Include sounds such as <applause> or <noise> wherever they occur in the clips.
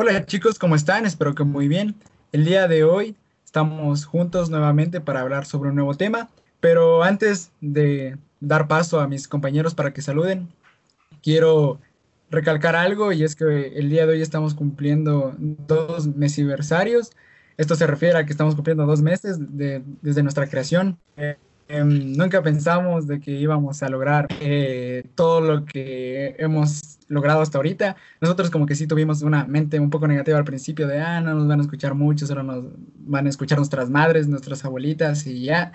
Hola chicos, ¿cómo están? Espero que muy bien. El día de hoy estamos juntos nuevamente para hablar sobre un nuevo tema, pero antes de dar paso a mis compañeros para que saluden, quiero recalcar algo y es que el día de hoy estamos cumpliendo dos mesiversarios. Esto se refiere a que estamos cumpliendo dos meses desde nuestra creación. Em, nunca pensamos de que íbamos a lograr eh, todo lo que hemos logrado hasta ahorita. Nosotros como que sí tuvimos una mente un poco negativa al principio de, ah, no nos van a escuchar mucho, solo nos van a escuchar nuestras madres, nuestras abuelitas y ya.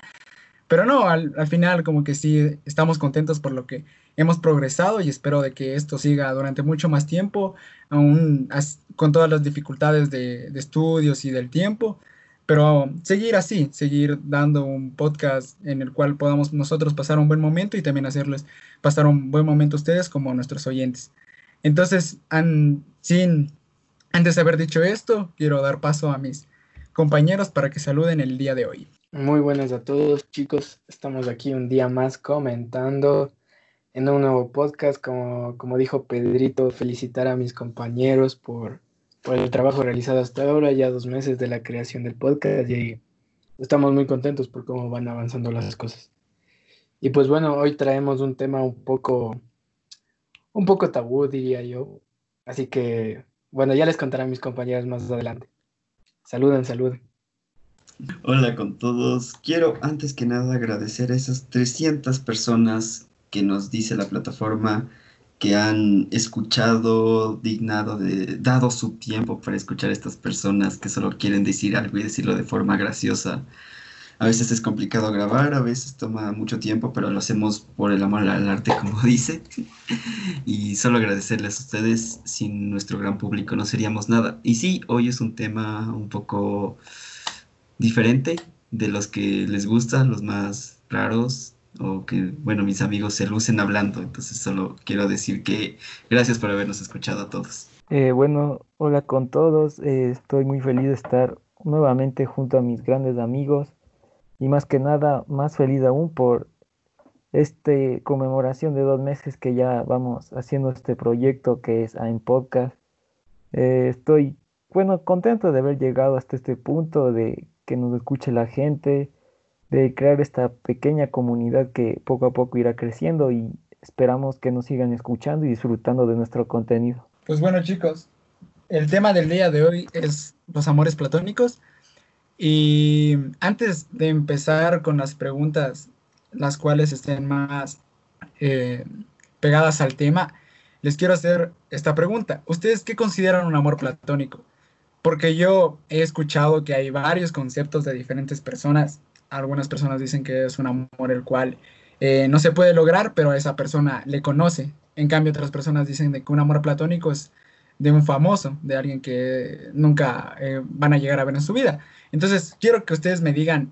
Pero no, al, al final como que sí estamos contentos por lo que hemos progresado y espero de que esto siga durante mucho más tiempo, aún con todas las dificultades de, de estudios y del tiempo. Pero seguir así, seguir dando un podcast en el cual podamos nosotros pasar un buen momento y también hacerles pasar un buen momento a ustedes como nuestros oyentes. Entonces, sin, antes de haber dicho esto, quiero dar paso a mis compañeros para que saluden el día de hoy. Muy buenas a todos, chicos. Estamos aquí un día más comentando en un nuevo podcast. Como, como dijo Pedrito, felicitar a mis compañeros por, por el trabajo realizado hasta ahora, ya dos meses de la creación del podcast y estamos muy contentos por cómo van avanzando las cosas. Y pues bueno, hoy traemos un tema un poco un poco tabú, diría yo. Así que, bueno, ya les contarán mis compañeros más adelante. Saluden, saluden. Hola con todos. Quiero antes que nada agradecer a esas 300 personas que nos dice la plataforma que han escuchado, dignado, de, dado su tiempo para escuchar a estas personas que solo quieren decir algo y decirlo de forma graciosa a veces es complicado grabar, a veces toma mucho tiempo, pero lo hacemos por el amor al arte, <laughs> como dice. y solo agradecerles a ustedes, sin nuestro gran público no seríamos nada. Y sí, hoy es un tema un poco diferente de los que les gustan, los más raros, o que, bueno, mis amigos se lucen hablando. Entonces solo quiero decir que gracias por habernos escuchado a todos. Eh, bueno, hola con todos. Eh, estoy muy feliz de estar nuevamente junto a mis grandes amigos y más que nada más feliz aún por este conmemoración de dos meses que ya vamos haciendo este proyecto que es en podcast. Eh, estoy, bueno, contento de haber llegado hasta este punto, de que nos escuche la gente, de crear esta pequeña comunidad que poco a poco irá creciendo y esperamos que nos sigan escuchando y disfrutando de nuestro contenido. Pues bueno chicos, el tema del día de hoy es los amores platónicos. Y antes de empezar con las preguntas, las cuales estén más eh, pegadas al tema, les quiero hacer esta pregunta. ¿Ustedes qué consideran un amor platónico? Porque yo he escuchado que hay varios conceptos de diferentes personas. Algunas personas dicen que es un amor el cual eh, no se puede lograr, pero esa persona le conoce. En cambio, otras personas dicen de que un amor platónico es de un famoso, de alguien que nunca eh, van a llegar a ver en su vida. Entonces, quiero que ustedes me digan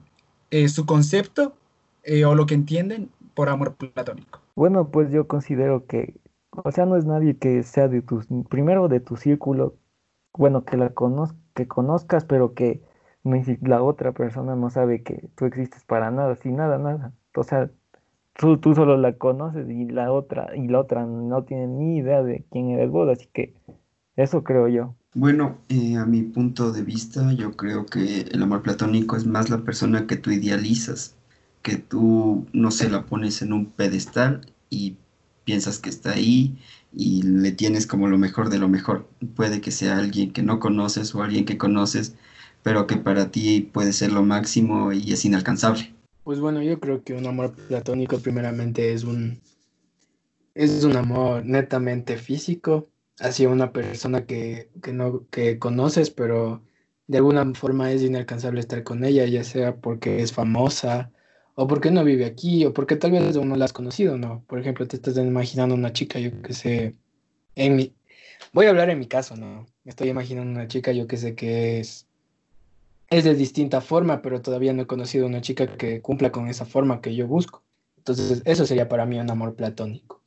eh, su concepto eh, o lo que entienden por amor platónico. Bueno, pues yo considero que, o sea, no es nadie que sea de tus, primero de tu círculo, bueno, que la conozcas, que conozcas, pero que la otra persona no sabe que tú existes para nada, sin nada, nada. O sea, tú, tú solo la conoces y la otra, y la otra no tiene ni idea de quién eres vos, así que eso creo yo. Bueno, eh, a mi punto de vista, yo creo que el amor platónico es más la persona que tú idealizas, que tú, no se la pones en un pedestal y piensas que está ahí y le tienes como lo mejor de lo mejor. Puede que sea alguien que no conoces o alguien que conoces, pero que para ti puede ser lo máximo y es inalcanzable. Pues bueno, yo creo que un amor platónico primeramente es un es un amor netamente físico hacia una persona que, no que conoces, pero de alguna forma es inalcanzable estar con ella, ya sea porque es famosa o porque no vive aquí o porque tal vez aún no la has conocido, ¿no? Por ejemplo, te estás imaginando una chica, yo que sé, en mi... Voy a hablar en mi caso, ¿no? Estoy imaginando una chica, yo que sé que es... Es de distinta forma, pero todavía no he conocido una chica que cumpla con esa forma que yo busco. Entonces, eso sería para mí un amor platónico.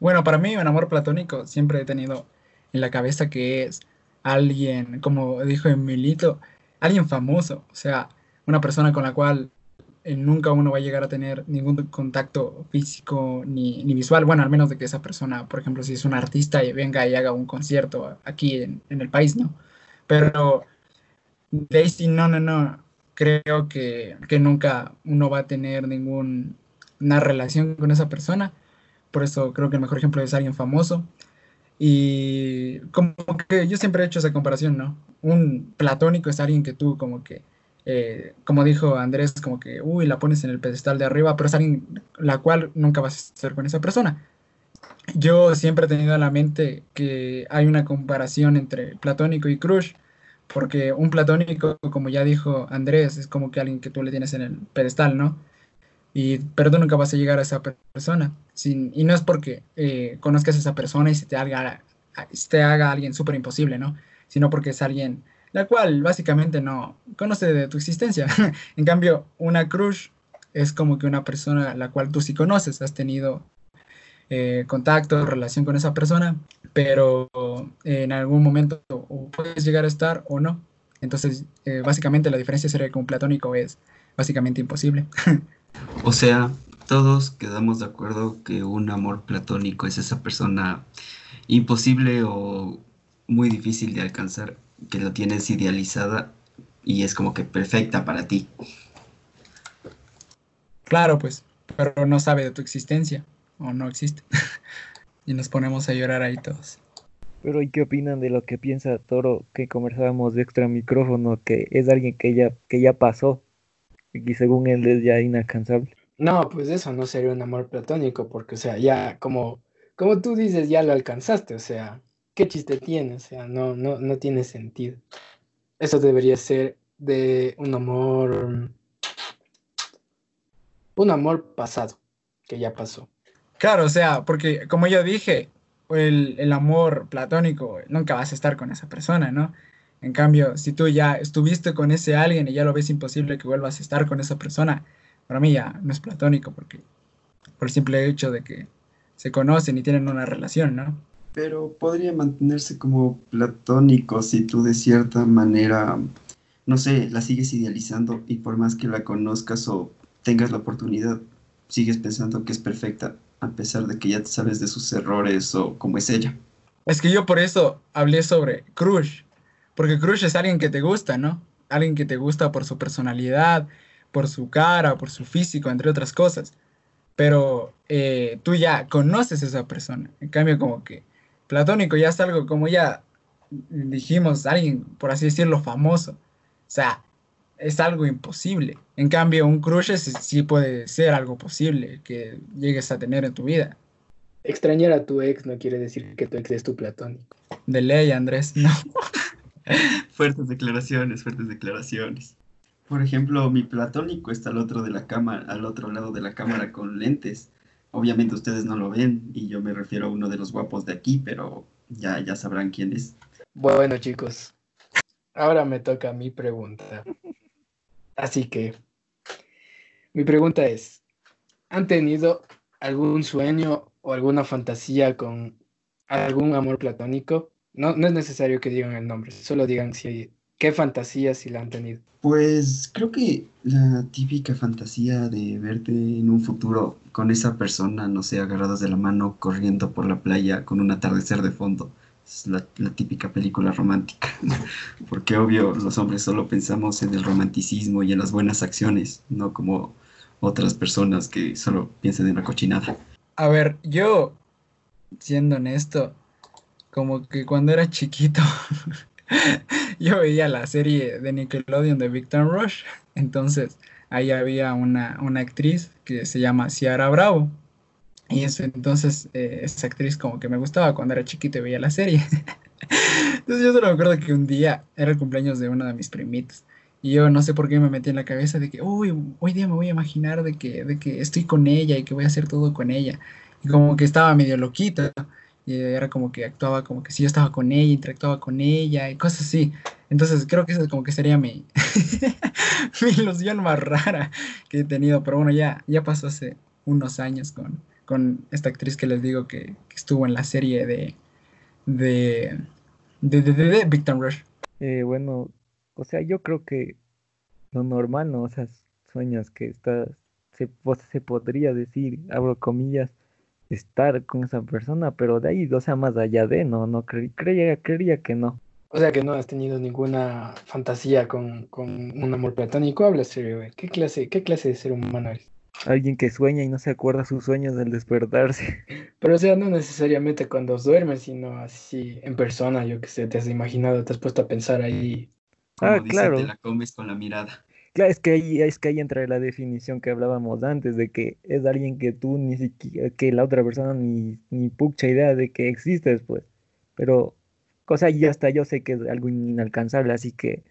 Bueno, para mí un amor platónico siempre he tenido en la cabeza que es alguien, como dijo Emilito, alguien famoso, o sea, una persona con la cual eh, nunca uno va a llegar a tener ningún contacto físico ni, visual, bueno, al menos de que esa persona, por ejemplo, si es un artista y venga y haga un concierto aquí en, el país, ¿no? Pero Daisy, no, no, no, creo que, que nunca uno va a tener ninguna relación con esa persona, por eso creo que el mejor ejemplo es alguien famoso. Y como que yo siempre he hecho esa comparación, ¿no? Un platónico es alguien que tú como que eh, como dijo Andrés, como que, uy, la pones en el pedestal de arriba, pero es alguien la cual nunca vas a estar con esa persona. Yo siempre he tenido en la mente que hay una comparación entre platónico y crush, porque un platónico, como ya dijo Andrés, es como que alguien que tú le tienes en el pedestal, ¿no? Y, pero tú nunca vas a llegar a esa persona. Sin, y no es porque eh, conozcas a esa persona y se te haga, se te haga alguien súper imposible, ¿no? Sino porque es alguien la cual básicamente no conoce de tu existencia. <laughs> en cambio, una crush es como que una persona la cual tú sí conoces, has tenido eh, contacto, relación con esa persona, pero en algún momento puedes llegar a estar o no. Entonces, eh, básicamente la diferencia sería que un platónico es básicamente imposible. <laughs> o sea, todos quedamos de acuerdo que un amor platónico es esa persona imposible o muy difícil de alcanzar que lo tienes idealizada y es como que perfecta para ti. Claro, pues, pero no sabe de tu existencia o no existe. <laughs> y nos ponemos a llorar ahí todos. Pero ¿y qué opinan de lo que piensa Toro que conversábamos de extra micrófono, que es alguien que ya, que ya pasó y según él es ya inalcanzable? No, pues eso no sería un amor platónico, porque o sea, ya como, como tú dices, ya lo alcanzaste, o sea, ¿qué chiste tiene? O sea, no, no, no tiene sentido. Eso debería ser de un amor, un amor pasado, que ya pasó. Claro, o sea, porque como yo dije, el, el, amor platónico, nunca vas a estar con esa persona, ¿no? En cambio, si tú ya estuviste con ese alguien y ya lo ves imposible que vuelvas a estar con esa persona, para mí ya no es platónico, porque por el simple hecho de que se conocen y tienen una relación, ¿no? pero podría mantenerse como platónico si tú de cierta manera, no sé, la sigues idealizando y por más que la conozcas o tengas la oportunidad, sigues pensando que es perfecta a pesar de que ya te sabes de sus errores o cómo es ella. Es que yo por eso hablé sobre Crush, porque Crush es alguien que te gusta, ¿no? Alguien que te gusta por su personalidad, por su cara, por su físico, entre otras cosas. Pero eh, tú ya conoces a esa persona. En cambio, como que platónico ya es algo como ya dijimos, alguien, por así decirlo, famoso. O sea, es algo imposible. En cambio, un crush sí puede ser algo posible que llegues a tener en tu vida. Extrañar a tu ex no quiere decir que tu ex es tu platónico. De ley, Andrés, no. <laughs> fuertes declaraciones, fuertes declaraciones. Por ejemplo, mi platónico está al otro de la cámara, al otro lado de la cámara con lentes. Obviamente ustedes no lo ven y yo me refiero a uno de los guapos de aquí, pero ya, ya sabrán quién es. Bueno, chicos, ahora me toca mi pregunta. Así que, mi pregunta es, ¿han tenido algún sueño o alguna fantasía con algún amor platónico? No, no es necesario que digan el nombre, solo digan si ¿Qué fantasía si la han tenido? Pues creo que la típica fantasía de verte en un futuro con esa persona, no sé, agarradas de la mano, corriendo por la playa con un atardecer de fondo. Es la, típica película romántica. <laughs> Porque obvio, los hombres solo pensamos en el romanticismo y en las buenas acciones, no como otras personas que solo piensan en la cochinada. A ver, yo, siendo honesto, como que cuando era chiquito <laughs> yo veía la serie de Nickelodeon de Victor Rush, entonces ahí había una, actriz que se llama Ciara Bravo. Y eso, entonces eh, esa actriz como que me gustaba cuando era chiquito y veía la serie. <laughs> entonces yo solo me acuerdo que un día era el cumpleaños de uno de mis primitos. Y yo no sé por qué me metí en la cabeza de que, uy, hoy día me voy a imaginar de que, de que estoy con ella y que voy a hacer todo con ella. Y como que estaba medio loquita. Y era como que actuaba como que si yo estaba con ella, interactuaba con ella y cosas así. Entonces creo que eso como que sería mi, <laughs> mi ilusión más rara que he tenido. Pero bueno, ya, ya pasó hace unos años con, con esta actriz que les digo que, estuvo en la serie de, de, de, de, Victor Rush. Eh, bueno, o sea, yo creo que lo normal, ¿no? O sea, sueños que estás, se, se podría decir, abro comillas, estar con esa persona, pero de ahí, o sea, más allá de, no, no creía, creía que no. O sea que no has tenido ninguna fantasía con, con un amor platónico. Habla serio, güey. ¿Qué clase, ¿Qué clase de ser humano eres? Alguien que sueña y no se acuerda sus sueños del despertarse. <laughs> Pero o sea, no necesariamente cuando duermes, sino así en persona, yo que sé, te has imaginado, te has puesto a pensar ahí. Ah, claro. Te la comes con la mirada. Claro, es que ahí, es que ahí entra la definición que hablábamos antes, de que es alguien que tú ni siquiera, que la otra persona ni, ni pucha idea de que existes, pues. Pero, cosa y hasta yo sé que es algo inalcanzable, así que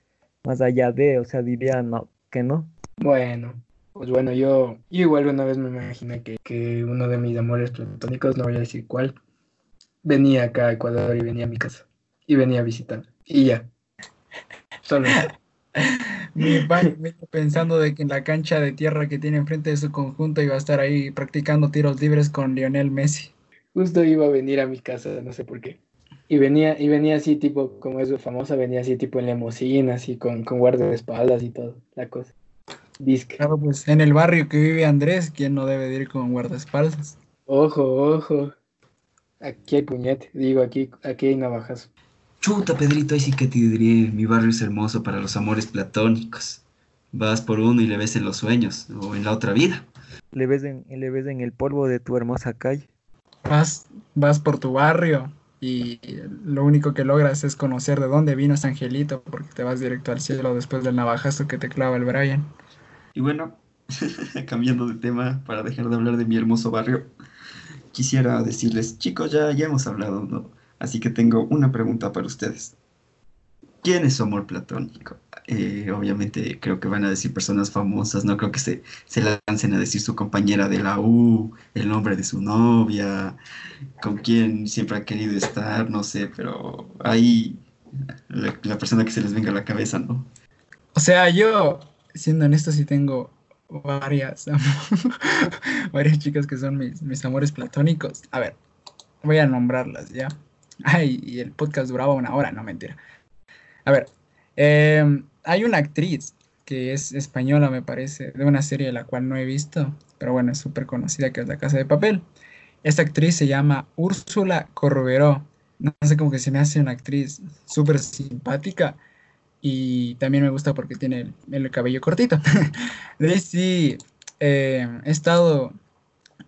más allá de, o sea, diría no, que no. Bueno, pues bueno, yo, igual una vez me imaginé que, que uno de mis amores platónicos, no voy a decir cuál, venía acá a Ecuador y venía a mi casa. Y venía a visitar. Y ya. Solo. <laughs> Mi padre pensando de que en la cancha de tierra que tiene enfrente de su conjunto iba a estar ahí practicando tiros libres con Lionel Messi. Justo iba a venir a mi casa, no sé por qué. Y venía, y venía así tipo, como es famosa, venía así tipo en limusina, así con, con guardaespaldas y todo, la cosa. Claro, pues en el barrio que vive Andrés, ¿quién no debe ir con guardaespaldas? Ojo, ojo. Aquí hay puñete, digo, aquí, aquí hay navajas. Chuta, Pedrito, ahí sí que te diré, mi barrio es hermoso para los amores platónicos. Vas por uno y le ves en los sueños, o en la otra vida. Le ves en, le ves en el polvo de tu hermosa calle. Vas, vas por tu barrio y lo único que logras es conocer de dónde vino ese angelito, porque te vas directo al cielo después del navajazo que te clava el Brian. Y bueno, <laughs> cambiando de tema para dejar de hablar de mi hermoso barrio, quisiera decirles, chicos, ya, ya hemos hablado, ¿no? Así que tengo una pregunta para ustedes. ¿Quién es su amor platónico? Eh, obviamente creo que van a decir personas famosas, no creo que se, lancen a decir su compañera de la U, el nombre de su novia, con quien siempre ha querido estar, no sé, pero ahí la, persona que se les venga a la cabeza, ¿no? O sea, yo siendo honesto, sí tengo varias, <laughs> varias chicas que son mis, amores platónicos. A ver, voy a nombrarlas ya. Ay, y el podcast duraba una hora, no mentira. A ver, em, hay una actriz que es española, me parece, de una serie la cual no he visto, pero bueno, es súper conocida, que es La Casa de Papel. Esta actriz se llama Úrsula Corberó. No sé, cómo que se me hace una actriz súper simpática y también me gusta porque tiene el, cabello cortito. <laughs> de sí, eh, he estado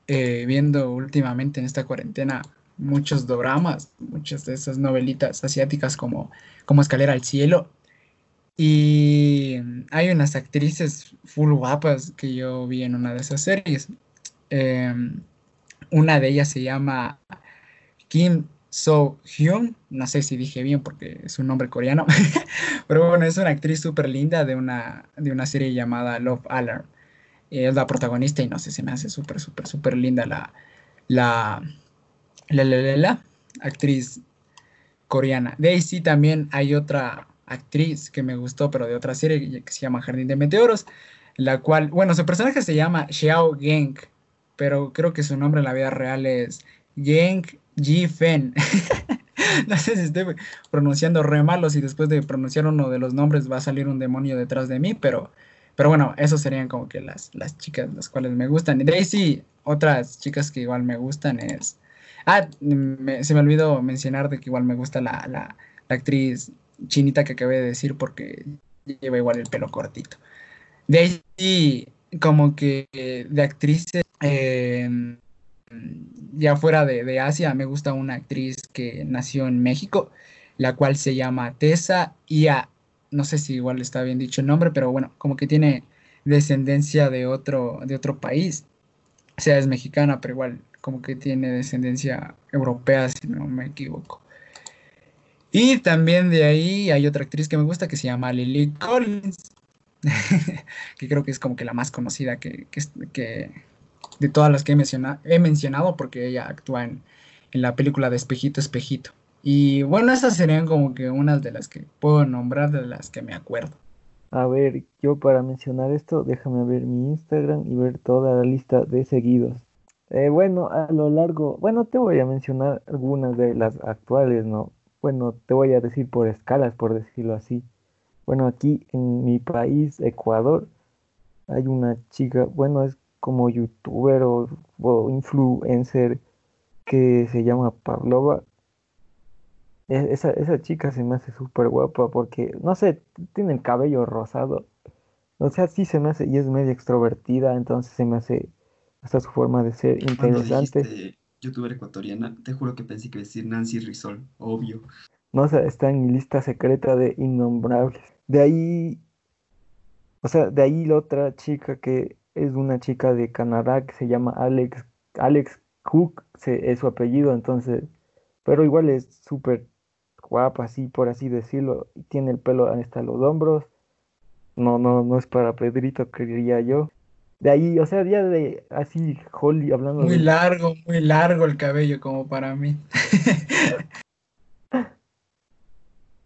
eh, viendo últimamente en esta cuarentena muchos dramas, muchas de esas novelitas asiáticas como, como Escalera al Cielo. Y hay unas actrices full guapas que yo vi en una de esas series. Em, una de ellas se llama Kim So Hyun, no sé si dije bien porque es un nombre coreano, <laughs> pero bueno, es una actriz súper linda de una, de una serie llamada Love Alarm. Es la protagonista y no sé, se me hace súper, súper, súper linda la, la, la, la, la, actriz coreana. De ahí sí también hay otra actriz que me gustó, pero de otra serie que se llama Jardín de Meteoros, la cual, bueno, su personaje se llama Xiao Geng, pero creo que su nombre en la vida real es Geng Ji-Fen. <laughs> no sé si estoy pronunciando re malos y después de pronunciar uno de los nombres va a salir un demonio detrás de mí, pero, pero bueno, esos serían como que las, las chicas las cuales me gustan. Y de ahí sí, otras chicas que igual me gustan es... Ah, se me olvidó mencionar de que igual me gusta la, la, actriz chinita que acabé de decir porque lleva igual el pelo cortito. De ahí como que de actrices... Eh, ya fuera de, Asia, me gusta una actriz que nació en México, la cual se llama Tessa Ia. No sé si igual está bien dicho el nombre, pero bueno, como que tiene descendencia de otro, de otro país. O sea, es mexicana, pero igual como que tiene descendencia europea, si no me equivoco. Y también de ahí hay otra actriz que me gusta que se llama Lily Collins, <laughs> que creo que es como que la más conocida que, que, de todas las que he, mencionado, he mencionado porque ella actúa en, la película de Espejito, Espejito. Y bueno, esas serían como que unas de las que puedo nombrar, de las que me acuerdo. A ver, yo para mencionar esto, déjame ver mi Instagram y ver toda la lista de seguidos. Eh, bueno, a lo largo, bueno, te voy a mencionar algunas de las actuales, ¿no? Bueno, te voy a decir por escalas, por decirlo así. Bueno, aquí en mi país, Ecuador, hay una chica, bueno, es como youtuber o, influencer que se llama Pavlova. E- Esa, esa chica se me hace súper guapa porque, no sé, tiene el cabello rosado. O sea, sí se me hace, y es medio extrovertida, entonces se me hace hasta su forma de ser interesante. dijiste youtuber ecuatoriana, te juro que pensé que iba a decir Nancy Rizol, obvio. No sé, está en mi lista secreta de innombrables. De ahí, o sea, de ahí la otra chica que es una chica de Canadá que se llama Alex, Alex Cook, se- es su apellido, entonces, pero igual es súper guapa, así por así decirlo, y tiene el pelo hasta los hombros. No, no, no es para Pedrito, creería yo. De ahí, o sea, ya de así, Holly, hablando Muy de largo, muy largo el cabello como para mí. <laughs>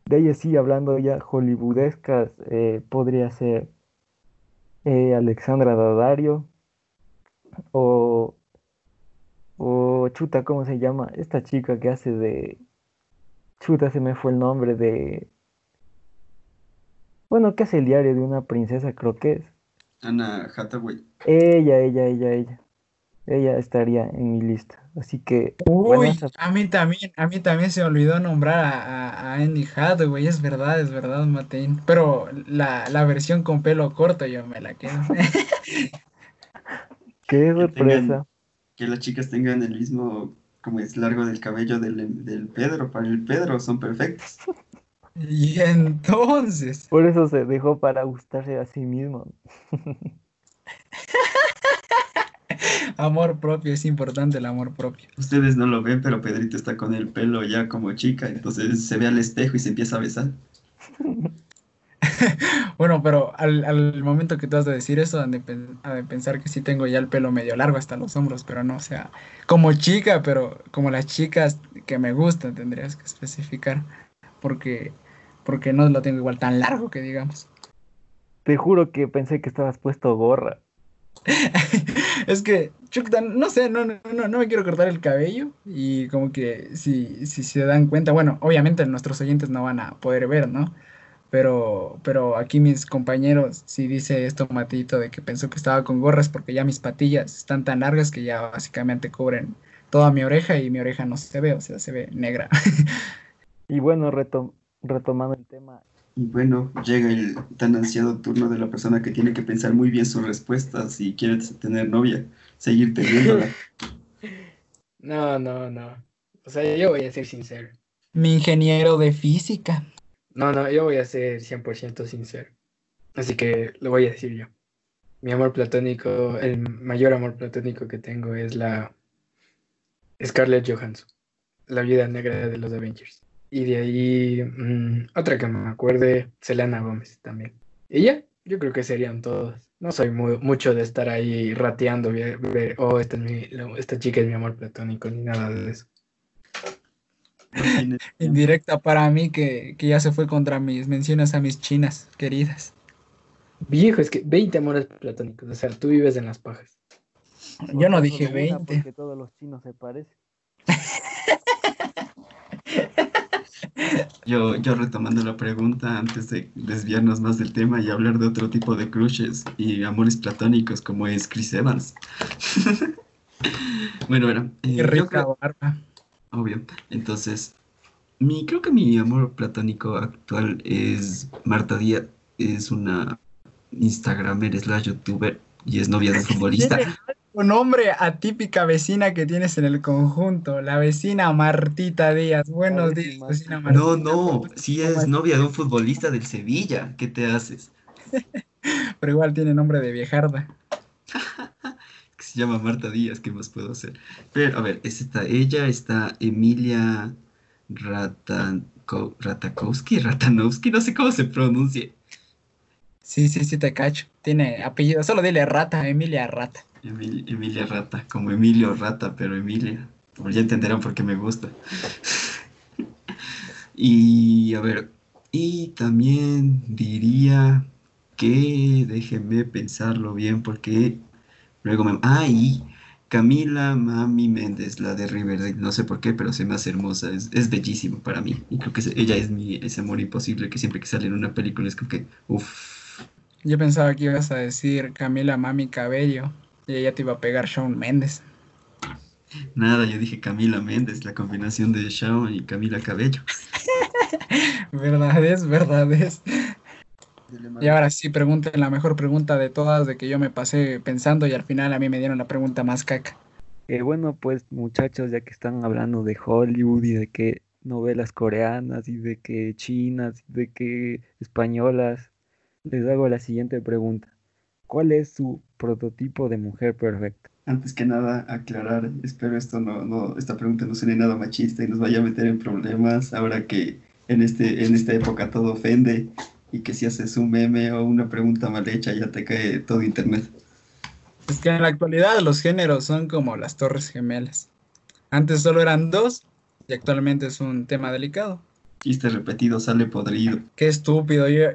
De ahí sí, hablando ya hollywoodescas, eh, podría ser eh, Alexandra Daddario o, o Chuta, ¿cómo se llama? Esta chica que hace de... Chuta, se me fue el nombre de... Bueno, que hace el diario de una princesa, creo que es. Anna Hathaway. Ella, ella, ella, ella. Ella estaría en mi lista. Así que, bueno, Uy, a mí también, a mí también se me olvidó nombrar a, a, a Andy Hathaway, es verdad, es verdad, Matein. Pero la, la versión con pelo corto yo me la quedo. <laughs> qué sorpresa. Que las chicas tengan el mismo, como es largo del cabello del, del Pedro, para el Pedro son perfectos. <laughs> Y entonces, Por eso se dejó para gustarse a sí mismo. <laughs> amor propio, es importante el amor propio. Ustedes no lo ven, pero Pedrito está con el pelo ya como chica, entonces se ve al espejo y se empieza a besar. <laughs> Bueno, pero al, al momento que tú has de decir eso, han de, pen- ha de pensar que sí tengo ya el pelo medio largo hasta los hombros, pero no, o sea, como chica, pero como las chicas que me gustan, tendrías que especificar, porque, porque no lo tengo igual tan largo que digamos. Te juro que pensé que estabas puesto gorra. <laughs> Es que, chuta, no sé, no, no, no, no me quiero cortar el cabello y como que si, si se dan cuenta, bueno, obviamente nuestros oyentes no van a poder ver, ¿no? Pero, pero aquí mis compañeros, si dice esto Matito de que pensó que estaba con gorras porque ya mis patillas están tan largas que ya básicamente cubren toda mi oreja y mi oreja no se ve, o sea, se ve negra. <laughs> Y bueno, retom- retomando el tema, Y bueno, llega el tan ansiado turno de la persona que tiene que pensar muy bien sus respuestas si quiere tener novia, seguir teniéndola. <laughs> No, no, no. O sea, yo voy a ser sincero. Mi ingeniero de física. No, no, yo voy a ser 100% sincero. Así que lo voy a decir yo. Mi amor platónico, el mayor amor platónico que tengo es la Scarlett Johansson, la viuda negra de los Avengers. Y de ahí, mm, otra que me acuerde, Selena Gómez también. Y ya, yo creo que serían todos. No soy mu- mucho de estar ahí rateando, ver, ver, oh, esta, es mi- lo- esta chica es mi amor platónico, ni nada de eso. Indirecta para mí que, que ya se fue contra mis menciones a mis chinas queridas. Viejo, es que 20 amores platónicos, o sea, tú vives en las pajas. Yo no dije solo una, 20. Porque todos los chinos se parecen. <laughs> Yo, yo retomando la pregunta antes de desviarnos más del tema y hablar de otro tipo de crushes y amores platónicos como es Chris Evans. <laughs> bueno, bueno, eh, Qué rica creo- barba. obvio. Entonces, mi, creo que mi amor platónico actual es Marta Díaz. Es una Instagramer slash youtuber y es novia de un <laughs> futbolista. Un nombre atípica vecina que tienes en el conjunto, la vecina Martita Díaz. Buenos días, más- vecina Martita. No, no, sí es novia de un futbolista del Sevilla. ¿Qué te haces? <laughs> Pero igual tiene nombre de viejarda. <laughs> que se llama Marta Díaz, ¿qué más puedo hacer? Pero, a ver, es esta, ella está Emilia Ratanko- Ratakowski, Ratanowski, no sé cómo se pronuncia. Sí, sí, sí, te cacho. Tiene apellido, solo dile Rata, Emilia Rata. Emil- Emilia Rata, como Emilio Rata, pero Emilia. Ya entenderán por qué me gusta. <laughs> y, a ver, y también diría que, déjenme pensarlo bien, porque luego me... Ah, Camila Mami Méndez, la de Riverdale, no sé por qué, pero se me hace hermosa, es, es bellísima para mí. Y creo que ella es mi ese amor imposible que siempre que sale en una película es como que, uff. Yo pensaba que ibas a decir Camila Mami Cabello y ella te iba a pegar Shawn Méndez. Nada, yo dije Camila Méndez, la combinación de Shawn y Camila Cabello. <laughs> verdad es, verdad es. Y ahora sí, pregunten la mejor pregunta de todas, de que yo me pasé pensando y al final a mí me dieron la pregunta más caca. Eh, bueno, pues muchachos, ya que están hablando de Hollywood y de que novelas coreanas y de que chinas y de que españolas, les hago la siguiente pregunta. ¿Cuál es su prototipo de mujer perfecta? Antes que nada, aclarar, espero esto no, no, esta pregunta no suene nada machista y nos vaya a meter en problemas ahora que en, este, en esta época todo ofende y que si haces un meme o una pregunta mal hecha ya te cae todo internet. Es que en la actualidad los géneros son como las torres gemelas. Antes solo eran dos y actualmente es un tema delicado. Chiste repetido sale podrido. Qué estúpido. Yo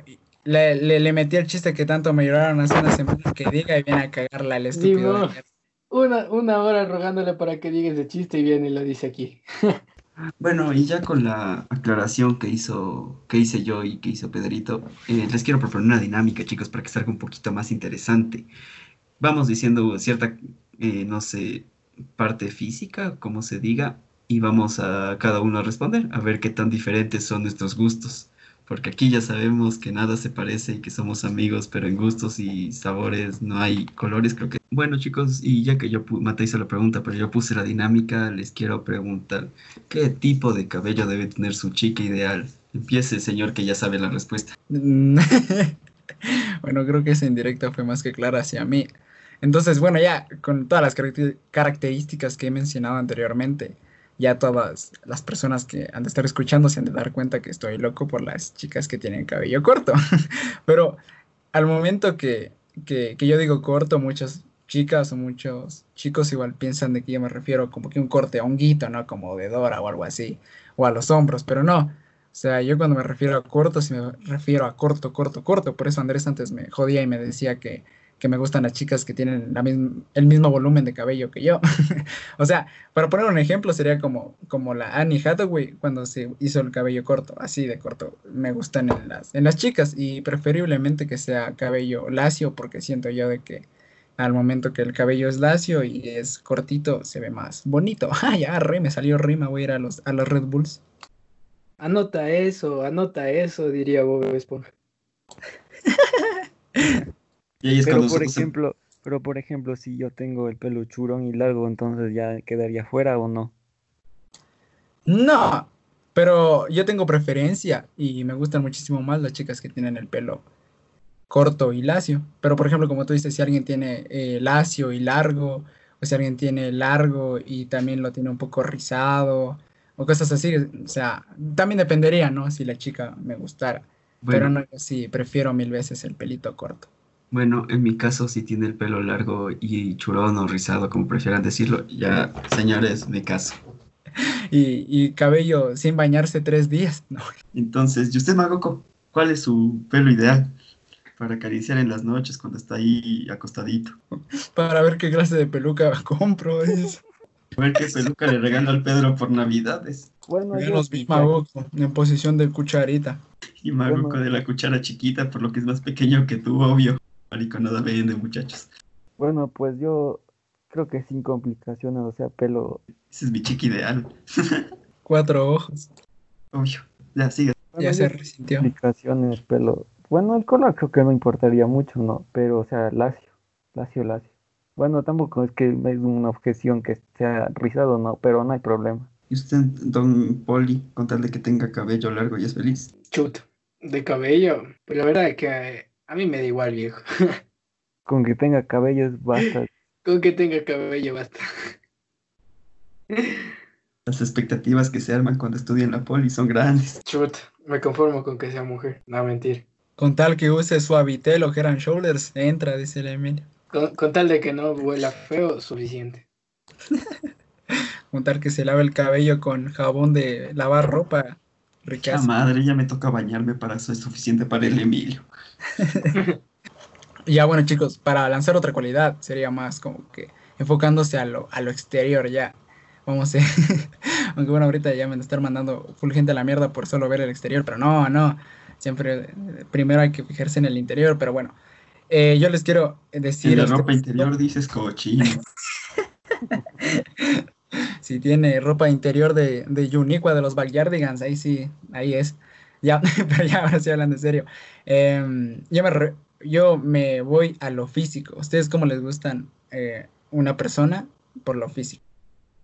le, le, metí el chiste que tanto me lloraron hace una semana que diga y viene a cagarla el estúpido. Una, una hora rogándole para que diga ese chiste y viene y lo dice aquí. <laughs> Bueno, y ya con la aclaración que hizo, que hice yo y que hizo Pedrito, eh, les quiero proponer una dinámica, chicos, para que salga un poquito más interesante. Vamos diciendo cierta, eh, no sé, parte física, como se diga, y vamos a cada uno a responder, a ver qué tan diferentes son nuestros gustos porque aquí ya sabemos que nada se parece y que somos amigos, pero en gustos y sabores no hay colores, creo que. Bueno chicos, y ya que yo, Mata hizo la pregunta, pero yo puse la dinámica, les quiero preguntar, ¿qué tipo de cabello debe tener su chica ideal? Empiece, señor, que ya sabe la respuesta. <laughs> bueno, creo que esa indirecta fue más que clara hacia mí. Entonces, bueno, ya con todas las características que he mencionado anteriormente, ya todas las personas que han de estar escuchando se han de dar cuenta que estoy loco por las chicas que tienen cabello corto. <laughs> Pero al momento que, que, yo digo corto, muchas chicas o muchos chicos igual piensan de que yo me refiero como que un corte a honguito, ¿no? Como de Dora o algo así, o a los hombros, pero no. O sea, yo cuando me refiero a corto, sí me refiero a corto, corto, corto. Por eso Andrés antes me jodía y me decía que que me gustan las chicas que tienen la el mismo volumen de cabello que yo. <laughs> o sea, para poner un ejemplo, sería como, como la Annie Hathaway cuando se hizo el cabello corto, así de corto. Me gustan en las, en las chicas y preferiblemente que sea cabello lacio porque siento yo de que al momento que el cabello es lacio y es cortito se ve más bonito. <laughs> Ah, ya, re, me salió rima, voy a ir a los, a los Red Bulls. Anota eso, anota eso, diría Bob Esponja. Pero por ejemplo, pero por ejemplo, si yo tengo el pelo churón y largo, entonces ya quedaría fuera o no? No, pero yo tengo preferencia y me gustan muchísimo más las chicas que tienen el pelo corto y lacio. Pero por ejemplo, como tú dices, si alguien tiene eh, lacio y largo, o si alguien tiene largo y también lo tiene un poco rizado, o cosas así, o sea, también dependería, ¿no? Si la chica me gustara. Pero no, sí, prefiero mil veces el pelito corto. Bueno, en mi caso, si tiene el pelo largo y churón o rizado, como prefieran decirlo, ya, señores, me caso. Y, cabello sin bañarse tres días, ¿no? Entonces, ¿y usted, Magoco, cuál es su pelo ideal para acariciar en las noches cuando está ahí acostadito? Para ver qué clase de peluca <laughs> compro. Es. A ver qué peluca le regalo al Pedro por Navidades. Bueno, yo los vi Magoco en posición de cucharita. Y Magoco de la cuchara chiquita, por lo que es más pequeño que tú, obvio. Marico, nada de muchachos. Bueno, pues yo creo que sin complicaciones, o sea, pelo. Ese es mi chica ideal. <laughs> Cuatro ojos. Obvio. Ya, sigue. ya se resintió. Complicaciones, pelo. Bueno, el color creo que no importaría mucho, ¿no? Pero, o sea, lacio. Lacio, lacio. Bueno, tampoco es que es una objeción que sea rizado, ¿no? Pero no hay problema. ¿Y usted, don Poli, con tal de que tenga cabello largo y es feliz? Chut, de cabello. Pues la verdad es que a mí me da igual, viejo. Con que tenga cabello basta. <laughs> Con que tenga cabello basta. Las expectativas que se arman cuando estudian la poli son grandes. Chut, me conformo con que sea mujer, no mentir. Con tal que use suavitel o head shoulders, entra, dice la Emilia. Con, tal de que no huela feo, suficiente. <laughs> con tal que se lave el cabello con jabón de lavar ropa, La madre, ya me toca bañarme para eso, es suficiente para el Emilio. <laughs> ya bueno chicos, para lanzar otra cualidad sería más como que enfocándose a lo, a lo exterior ya. Vamos a <laughs> Aunque bueno, ahorita ya me van a estar mandando full gente a la mierda por solo ver el exterior, pero no, no. Siempre, primero hay que fijarse en el interior, pero bueno. Eh, yo les quiero decir... En la este- ropa interior dices cochino. <laughs> Si tiene ropa interior de, de de los Backyardigans, ahí sí, ahí es. Ya, <laughs> ya ahora sí hablan de serio. Em, yo, me yo me voy a lo físico. ¿Ustedes cómo les gustan eh, una persona por lo físico?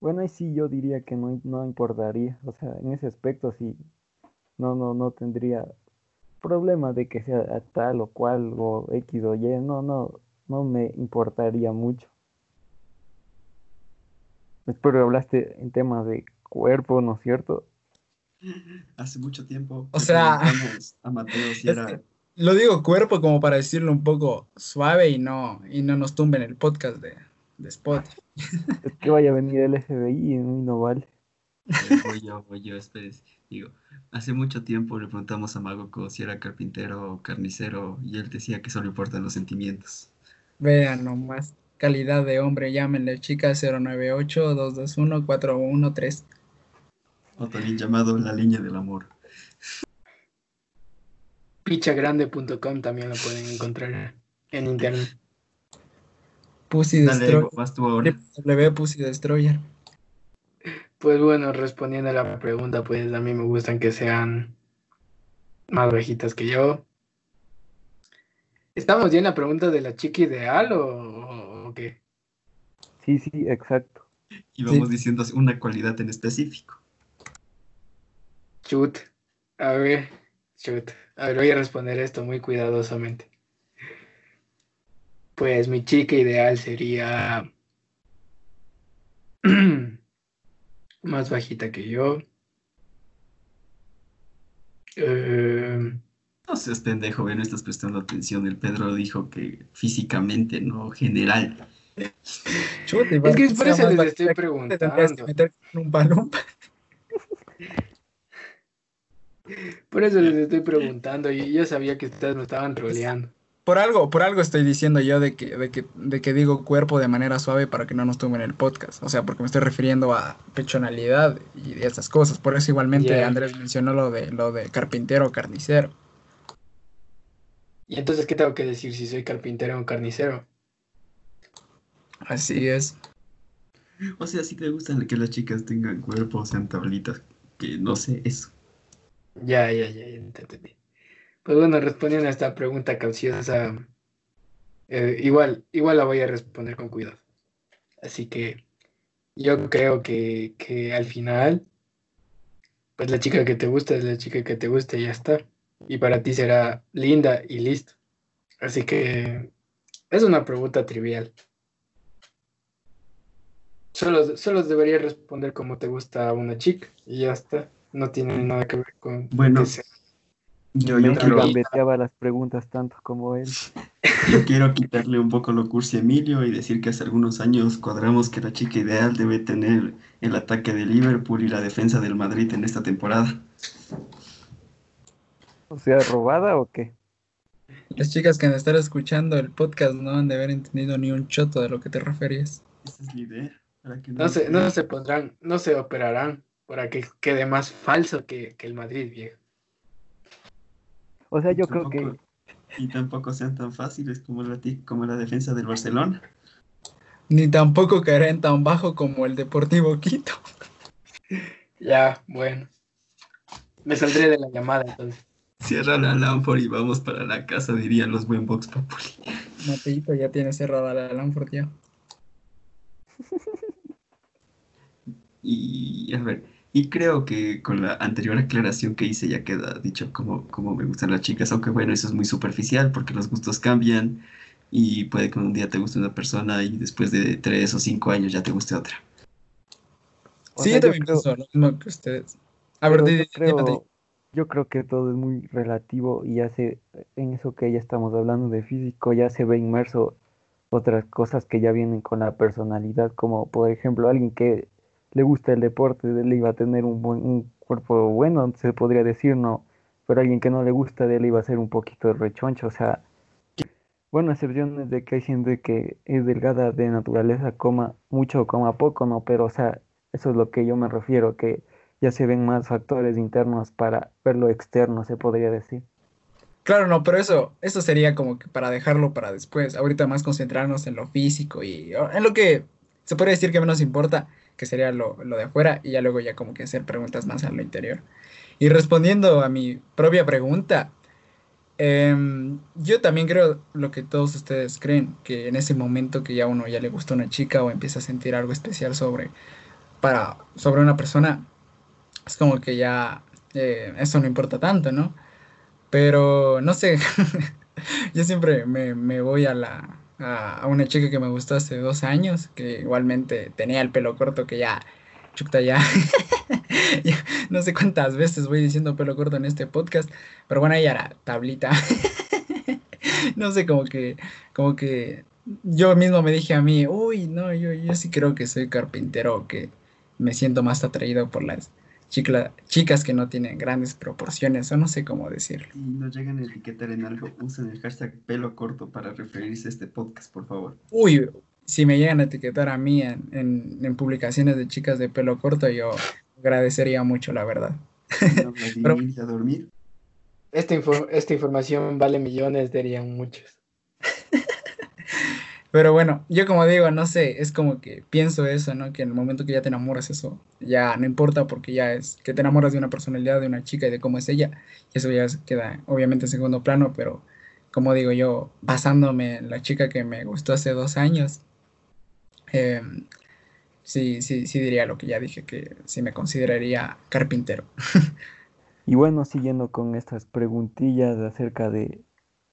Bueno, ahí sí yo diría que no, no importaría. O sea, en ese aspecto sí, no, no, no tendría problema de que sea tal o cual o X o Y. No, no, no me importaría mucho. Espero que hablaste en temas de cuerpo, ¿no es cierto? Hace mucho tiempo. O le sea, preguntamos a Mateo si era. que- Lo digo cuerpo como para decirlo un poco suave y no, y no nos tumben el podcast de, de Spotify. Es que vaya a venir el FBI y no vale. Eh, Voy yo, voy yo, espérese. Digo, hace mucho tiempo le preguntamos a Magoco si era carpintero o carnicero y él decía que solo importan los sentimientos. Vean nomás. Calidad de hombre, llámenle chica 098-221-413. O también llamado la línea del amor. Pichagrande.com también lo pueden encontrar en internet. Pussy Dale, Destroyer. Pussy Destroyer. Pues bueno, respondiendo a la pregunta, pues a mí me gustan que sean más bajitas que yo. ¿Estamos ya en la pregunta de la chica ideal o? Sí, sí, exacto. Y vamos Sí. diciendo una cualidad en específico. Chut. A ver, chut. A ver, voy a responder esto muy cuidadosamente. Pues mi chica ideal sería <clears throat> más bajita que yo. Eh, No seas pendejo, no estás prestando atención. El Pedro dijo que físicamente, no general. Es que es por eso les estoy que preguntando. meter con un balón. Por eso les estoy <laughs> preguntando y yo sabía que ustedes me estaban troleando. Por algo, por algo estoy diciendo yo de que, de que, de que digo cuerpo de manera suave para que no nos tumben el podcast. O sea, porque me estoy refiriendo a pechonalidad y esas cosas. Por eso igualmente. Andrés mencionó lo de lo de carpintero o carnicero. Y entonces, ¿qué tengo que decir si soy carpintero o carnicero? Así es. O sea, si te gustan que las chicas tengan cuerpo, sean tablitas, que no sé, eso. Ya, ya, ya, ya te entendí. Pues bueno, respondiendo a esta pregunta capciosa, eh, igual, igual la voy a responder con cuidado. Así que yo creo que, que al final, pues la chica que te gusta es la chica que te gusta y ya está. Y para ti será linda y listo. Así que es una pregunta trivial. Solo, solo deberías responder como te gusta a una chica y ya está. No tiene nada que ver con Bueno, que sea- Yo, yo, quiero, gambeteaba las preguntas tanto como él. yo quiero quitarle un poco lo cursi a Emilio y decir que hace algunos años cuadramos que la chica ideal debe tener el ataque de Liverpool y la defensa del Madrid en esta temporada. O sea, ¿robada o qué? Las chicas que han de estar escuchando el podcast no han de haber entendido ni un choto de lo que te referías. Esa es la idea. Para que No se, no se pondrán, no se operarán para que quede más falso que, que el Madrid, viejo. O sea, yo creo que Tampoco- Y tampoco sean tan fáciles como la, ti- como la defensa del Barcelona. Ni tampoco caerán tan bajo como el Deportivo Quito. <laughs> Ya, bueno. Me saldré de la llamada entonces. Cierra la lámpara y vamos para la casa, dirían los buen Vox Populi. Mateito ya tiene cerrada la Lanford ya. <laughs> Y a ver, y creo que con la anterior aclaración que hice ya queda dicho cómo, cómo me gustan las chicas, aunque bueno, eso es muy superficial porque los gustos cambian y puede que un día te guste una persona y después de tres o cinco años ya te guste otra. O sí, sea, yo también creo- pienso lo mismo que ustedes. A ver, di- yo creo, yo creo que todo es muy relativo y ya se, en eso que ya estamos hablando de físico, ya se ve inmerso otras cosas que ya vienen con la personalidad, como por ejemplo alguien que le gusta el deporte, de él iba a tener un buen un cuerpo bueno, se podría decir, no, pero alguien que no le gusta de él iba a ser un poquito rechoncho, o sea, bueno, excepciones de que hay gente que es delgada de naturaleza, coma mucho o coma poco, no, pero o sea, eso es lo que yo me refiero, que ya se ven más factores internos para ver lo externo, se podría decir. Claro, no, pero eso, eso sería como que para dejarlo para después. Ahorita más concentrarnos en lo físico y en lo que se puede decir que menos importa, que sería lo, lo de afuera, y ya luego ya como que hacer preguntas más a lo interior. Y respondiendo a mi propia pregunta, em, yo también creo lo que todos ustedes creen, que en ese momento que ya uno ya le gusta una chica o empieza a sentir algo especial sobre, para, sobre una persona, es como que ya eh, eso no importa tanto, ¿no? Pero no sé, <laughs> yo siempre me, me voy a la, a, una chica que me gustó hace dos años, que igualmente tenía el pelo corto, que ya, chuta <laughs> ya, no sé cuántas veces voy diciendo pelo corto en este podcast, pero bueno, ella era tablita. <laughs> no sé, como que, como que yo mismo me dije a mí, uy, no, yo, yo sí creo que soy carpintero, que me siento más atraído por las chicas que no tienen grandes proporciones, o no sé cómo decirlo. Y no llegan a etiquetar en algo, usen el hashtag pelo corto para referirse a este podcast, por favor. Uy, si me llegan a etiquetar a mí en, publicaciones de chicas de pelo corto, yo agradecería mucho, la verdad. <laughs> Pero, a dormir. Esta, esta información vale millones, dirían muchos. <laughs> Pero bueno, yo como digo, no sé, es como que pienso eso, ¿no? Que en el momento que ya te enamoras, eso ya no importa porque ya es que te enamoras de una personalidad de una chica y de cómo es ella, y eso ya queda obviamente en segundo plano, pero como digo yo, basándome en la chica que me gustó hace dos años, em, sí, sí, sí diría lo que ya dije, que sí me consideraría carpintero. <laughs> y bueno, siguiendo con estas preguntillas acerca de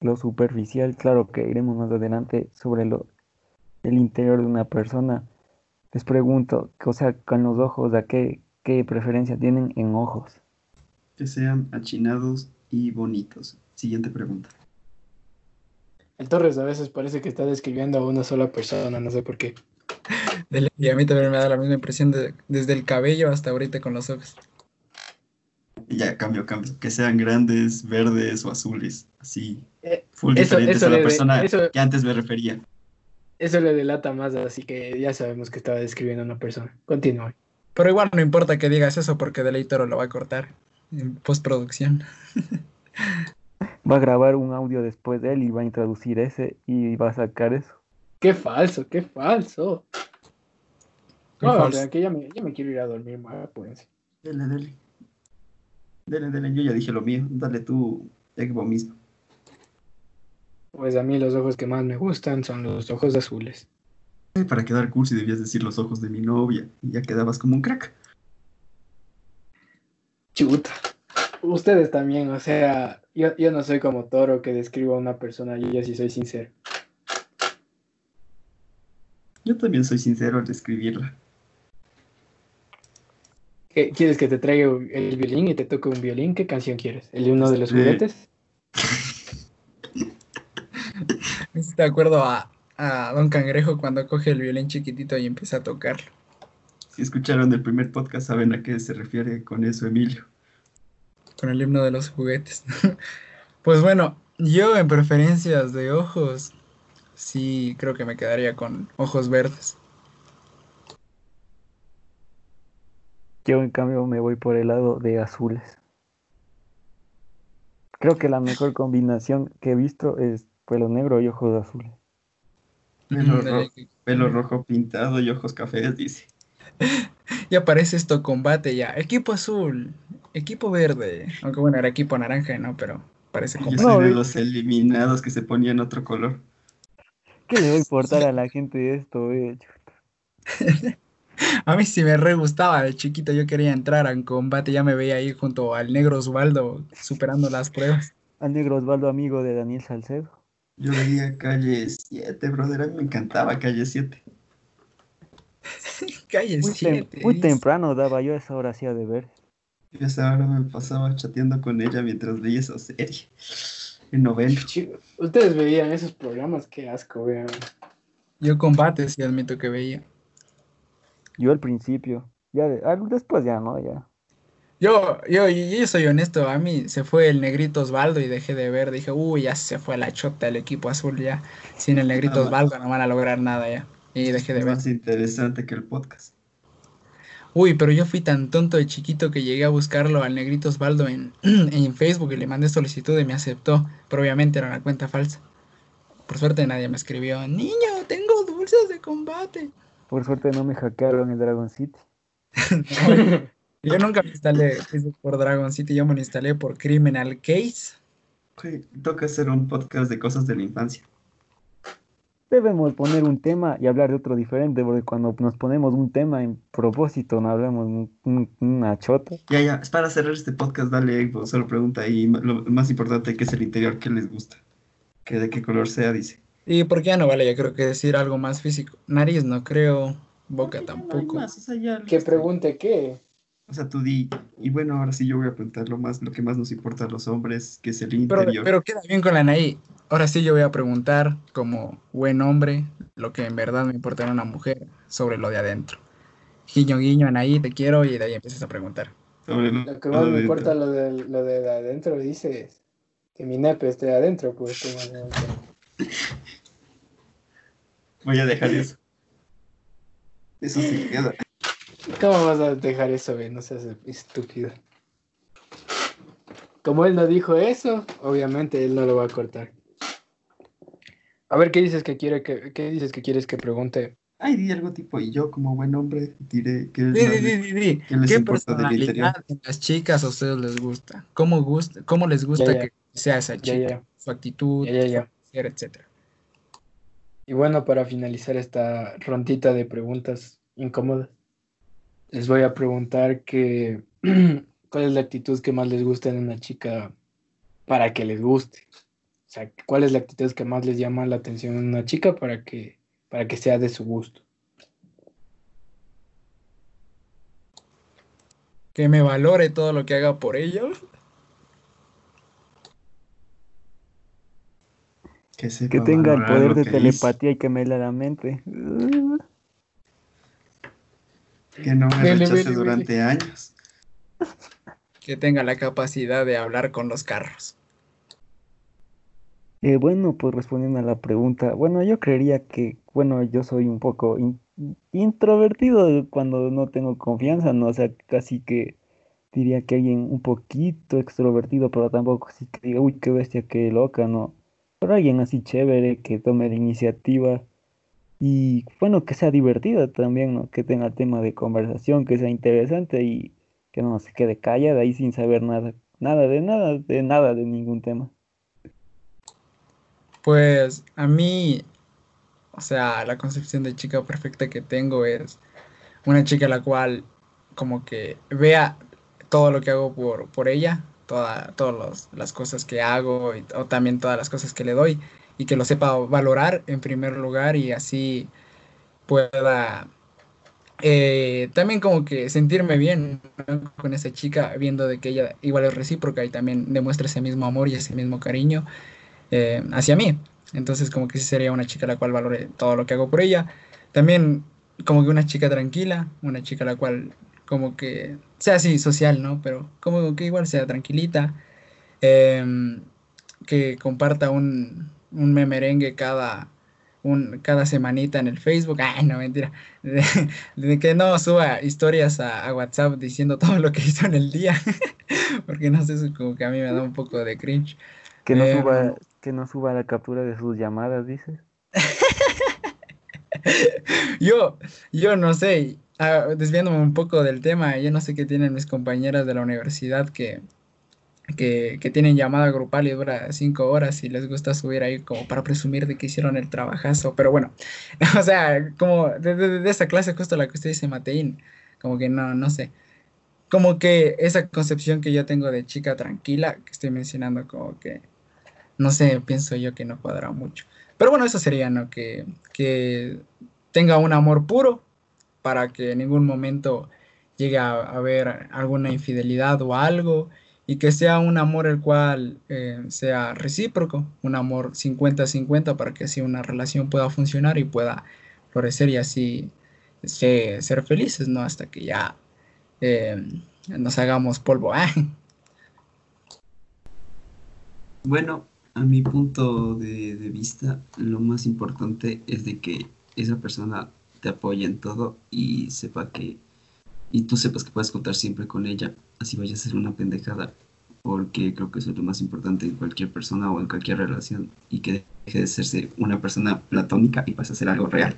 lo superficial, claro que iremos más adelante sobre lo, el interior de una persona. Les pregunto, o sea, con los ojos, ¿a qué, qué preferencia tienen en ojos? Que sean achinados y bonitos. Siguiente pregunta. El Torres a veces parece que está describiendo a una sola persona, no sé por qué. <laughs> Y a mí también me da la misma impresión desde el cabello hasta ahorita con los ojos. Ya, cambio, cambio. Que sean grandes, verdes o azules. Así. Eh, full diferentes a la persona que antes me refería. Eso le delata más, así que ya sabemos que estaba describiendo a una persona. Continúe. Pero igual no importa que digas eso porque Deleitoro lo va a cortar en postproducción. Va a grabar un audio después de él y va a introducir ese y va a sacar eso. Qué falso, qué falso. no, que ya me, ya me, quiero ir a dormir, más, pues. Dele, dele. Dele, dele, yo ya dije lo mío. Dale tú, Egbo mismo. Pues a mí los ojos que más me gustan son los ojos azules. Para quedar cursi debías decir los ojos de mi novia y ya quedabas como un crack. Chuta. Ustedes también, o sea, yo, yo no soy como Toro que describo a una persona, yo ya sí soy sincero. Yo también soy sincero al describirla. ¿Quieres que te traiga el violín y te toque un violín? ¿Qué canción quieres? ¿El de uno de los juguetes? <laughs> de acuerdo a, a Don Cangrejo cuando coge el violín chiquitito y empieza a tocarlo. Si escucharon el primer podcast, saben a qué se refiere con eso, Emilio. Con el himno de los juguetes. <laughs> pues bueno, yo en preferencias de ojos, sí creo que me quedaría con ojos verdes. Yo en cambio me voy por el lado de azules. Creo que la mejor combinación que he visto es pelo negro y ojos azules. Pelo, rojo, pintado y ojos cafés, dice. <laughs> Y aparece esto combate ya. Equipo azul, equipo verde. Aunque bueno, era equipo naranja, ¿no? Pero parece como. Yo soy de los eliminados que se ponían otro color. ¿Qué le va a importar a <laughs> la gente esto, eh? <laughs> A mí sí me re gustaba de chiquito, yo quería entrar en combate, ya me veía ahí junto al negro Osvaldo superando las pruebas. Al negro Osvaldo, amigo de Daniel Salcedo. Yo veía calle 7, brother, a mí me encantaba calle 7. <laughs> calle 7. muy temprano daba yo esa hora hacía de ver. Y esa hora me pasaba chateando con ella mientras veía esa serie. En noveno. Ustedes veían esos programas, qué asco, vean. Yo combate, sí admito que veía. Yo al principio, ya después ya no, ya. Yo, yo, yo soy honesto, a mí se fue el negrito Osvaldo y dejé de ver, dije, uy, ya se fue la chota el equipo azul ya, sin el negrito Osvaldo no van a lograr nada ya, y dejé de ver. Más interesante que el podcast. Uy, pero yo fui tan tonto de chiquito que llegué a buscarlo al negrito Osvaldo en, <clears throat> en Facebook y le mandé solicitud y me aceptó, pero obviamente era una cuenta falsa. Por suerte nadie me escribió, niño, tengo dulces de combate. Por suerte no me hackearon el Dragon City. <laughs> yo nunca me instalé Facebook por Dragon City, yo me lo instalé por Criminal Case. Toca hacer un podcast de cosas de la infancia. Debemos poner un tema y hablar de otro diferente, porque cuando nos ponemos un tema en propósito, no hablamos un- un- una chota. Ya, ya, es para cerrar este podcast, dale, Evo, solo pregunta ma- lo más importante que es el interior, ¿qué les gusta? Que de qué color sea, dice. Y porque ya no vale, yo creo que decir algo más físico. Nariz no creo, boca tampoco. Más, o sea, ya Que pregunte qué. O sea, tú di, y bueno, ahora sí yo voy a preguntar lo más, lo que más nos importa a los hombres, que es el interior. pero queda bien con la Anaí. Ahora sí yo voy a preguntar como buen hombre lo que en verdad me importa en una mujer sobre lo de adentro. Guiño, guiño, Anaí, te quiero y de ahí empiezas a preguntar. Sobre lo, Lo que más me importa lo de, lo de adentro, dices. Que mi nepe esté adentro, pues. como Voy a dejar eso. Eso sí queda. ¿Cómo vas a dejar eso, güey? No seas estúpido. Como él no dijo eso, obviamente él no lo va a cortar. A ver, ¿qué dices que quiere que, qué dices que quieres que pregunte? Ay, di algo tipo, y yo como buen hombre diré que de- di, di, di. ¿Qué les ¿Qué personalidad en las chicas a ustedes les gusta? ¿Cómo, gusta, cómo les gusta Ya, ya. que sea esa chica? ya. Su actitud, Ya, ya, ya. su ser, etcétera. Y bueno, para finalizar esta rondita de preguntas incómodas, les voy a preguntar que <clears throat> cuál es la actitud que más les gusta en una chica para que les guste. O sea, cuál es la actitud que más les llama la atención en una chica para que, para que sea de su gusto. Que me valore todo lo que haga por ellos. que, Que tenga el poder de telepatía y que me lea la mente. <laughs> que no me rechace vele, durante años. Que tenga la capacidad de hablar con los carros. Eh, bueno, pues respondiendo a la pregunta, bueno, yo creería que, bueno, yo soy un poco in- introvertido cuando no tengo confianza, ¿no? O sea, casi que diría que alguien un poquito extrovertido, pero tampoco así que diga, uy, qué bestia, qué loca, ¿no? Pero alguien así chévere, que tome la iniciativa y, bueno, que sea divertida también, ¿no? Que tenga tema de conversación, que sea interesante y que no se quede callada ahí sin saber nada, nada de nada, de nada, de ningún tema. Pues a mí, o sea, la concepción de chica perfecta que tengo es una chica la cual como que vea todo lo que hago por, por ella, toda, todas las cosas que hago y, o también todas las cosas que le doy y que lo sepa valorar en primer lugar y así pueda eh, también como que sentirme bien con esa chica viendo de que ella igual es recíproca y también demuestra ese mismo amor y ese mismo cariño eh, hacia mí. Entonces como que sí sería una chica la cual valore todo lo que hago por ella. También como que una chica tranquila, una chica la cual como que sea así social, ¿no? Pero como que igual sea tranquilita, em, que comparta un, un merengue cada, un, cada semanita en el Facebook. <laughs> Ay, no, mentira. De, de que no suba historias a, a WhatsApp diciendo todo lo que hizo en el día. <laughs> Porque no sé, eso como que a mí me da un poco de cringe. Que no Em, suba, que no suba la captura de sus llamadas, dices. <laughs> Yo, yo no sé, ah, desviándome un poco del tema, yo no sé qué tienen mis compañeras de la universidad que, que, que tienen llamada grupal y dura cinco horas y les gusta subir ahí como para presumir de que hicieron el trabajazo, pero bueno, <laughs> o sea, como de, de- de esa clase justo la que usted dice, Mateín, como que no, no sé, como que esa concepción que yo tengo de chica tranquila que estoy mencionando, como que, no sé, pienso yo que no cuadra mucho. Pero bueno, eso sería, ¿no? Que, que tenga un amor puro para que en ningún momento llegue a haber alguna infidelidad o algo y que sea un amor el cual eh, sea recíproco, un amor 50-50 para que así una relación pueda funcionar y pueda florecer y así se- ser felices, ¿no? Hasta que ya eh, nos hagamos polvo. <laughs> Ah, Bueno, a mi punto de, de vista, lo más importante es de que esa persona te apoye en todo y sepa que y tú sepas que puedes contar siempre con ella, así vaya a ser una pendejada, porque creo que eso es lo más importante en cualquier persona o en cualquier relación y que deje de serse una persona platónica y pase a ser algo real,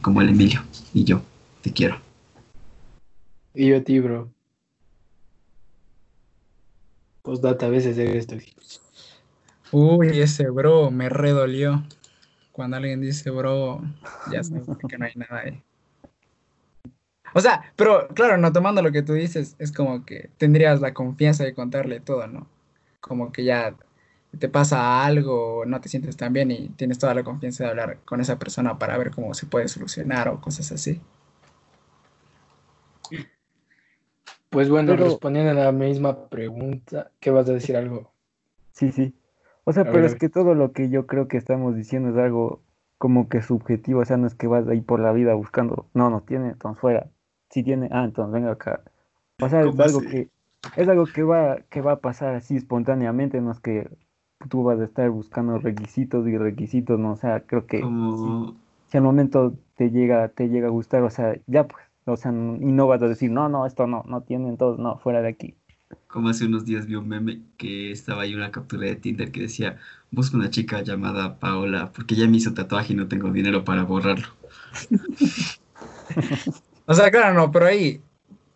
como el Emilio y yo, te quiero. Y yo a ti, bro. Postdata, a veces eres tóxico. Uy, ese bro me redolió. Cuando alguien dice bro, ya sabes que no hay nada ahí. O sea, pero claro, no tomando lo que tú dices, es como que tendrías la confianza de contarle todo, ¿no? Como que ya te pasa algo, no te sientes tan bien y tienes toda la confianza de hablar con esa persona para ver cómo se puede solucionar o cosas así. Pues bueno, Pero- respondiendo a la misma pregunta, ¿qué vas a decir algo? Sí, sí. O sea, A pero ver, es que todo lo que yo creo que estamos diciendo es algo como que subjetivo, o sea, no es que vas ahí por la vida buscando, no, no tiene, entonces fuera. Si tiene, ah, entonces venga acá. O sea, es ¿Cómo algo así? que es algo que va que va a pasar así espontáneamente, no es que tú vas a estar buscando requisitos y requisitos, no, o sea, creo que Como, si al momento te llega te llega a gustar, o sea, ya pues, o sea, y no vas a decir, no, no, esto no, no tiene, entonces no, fuera de aquí. como hace unos días vi un meme que estaba ahí una captura de Tinder que decía, busco una chica llamada Paola porque ya me hizo tatuaje y no tengo dinero para borrarlo. <laughs> O sea, claro, no, pero ahí,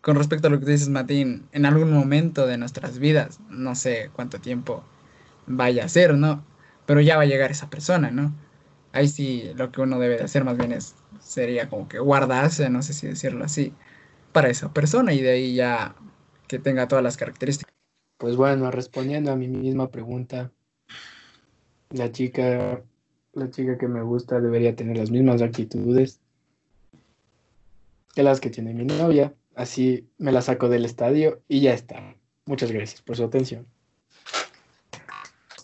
con respecto a lo que dices, Matín, en algún momento de nuestras vidas, no sé cuánto tiempo vaya a ser, ¿no? Pero ya va a llegar esa persona, ¿no? Ahí sí, lo que uno debe de hacer más bien es, sería como que guardarse, no sé si decirlo así, para esa persona y de ahí ya que tenga todas las características. Pues bueno, respondiendo a mi misma pregunta, la chica, la chica que me gusta debería tener las mismas actitudes que las que tiene mi novia. Así me la saco del estadio y ya está. Muchas gracias por su atención.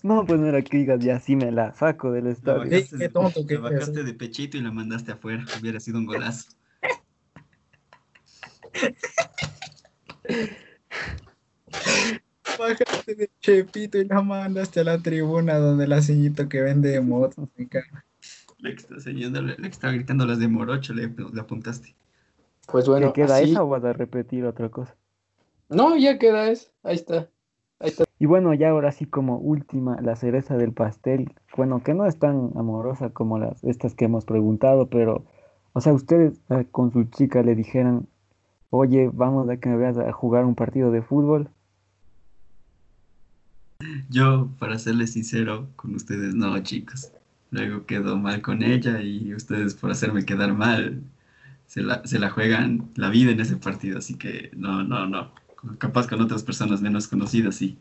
No, pues mira que digas, ya sí me la saco del La estadio. Sí, bajaste, qué de, tonto <laughs> la bajaste de pechito y la mandaste afuera. Hubiera sido un golazo. <laughs> Bajaste de Chepito y la mandaste a la tribuna donde la ceñito que vende motos. Le que está enseñándole- le que estaba gritando las de Morocho, le, le apuntaste. Pues ¿Te bueno, queda así- esa o vas a repetir otra cosa? No, ya queda eso. Ahí está. Ahí está. Y bueno, ya ahora sí como última, la cereza del pastel, bueno, que no es tan amorosa como las estas que hemos preguntado, pero, o sea, ustedes eh, con su chica le dijeran, oye, vamos a que me veas a jugar un partido de fútbol. Yo, para serles sincero con ustedes, no, chicos. Luego quedó mal con ella y ustedes por hacerme quedar mal se la, se la juegan la vida en ese partido. Así que no, no, no. Capaz con otras personas menos conocidas, sí.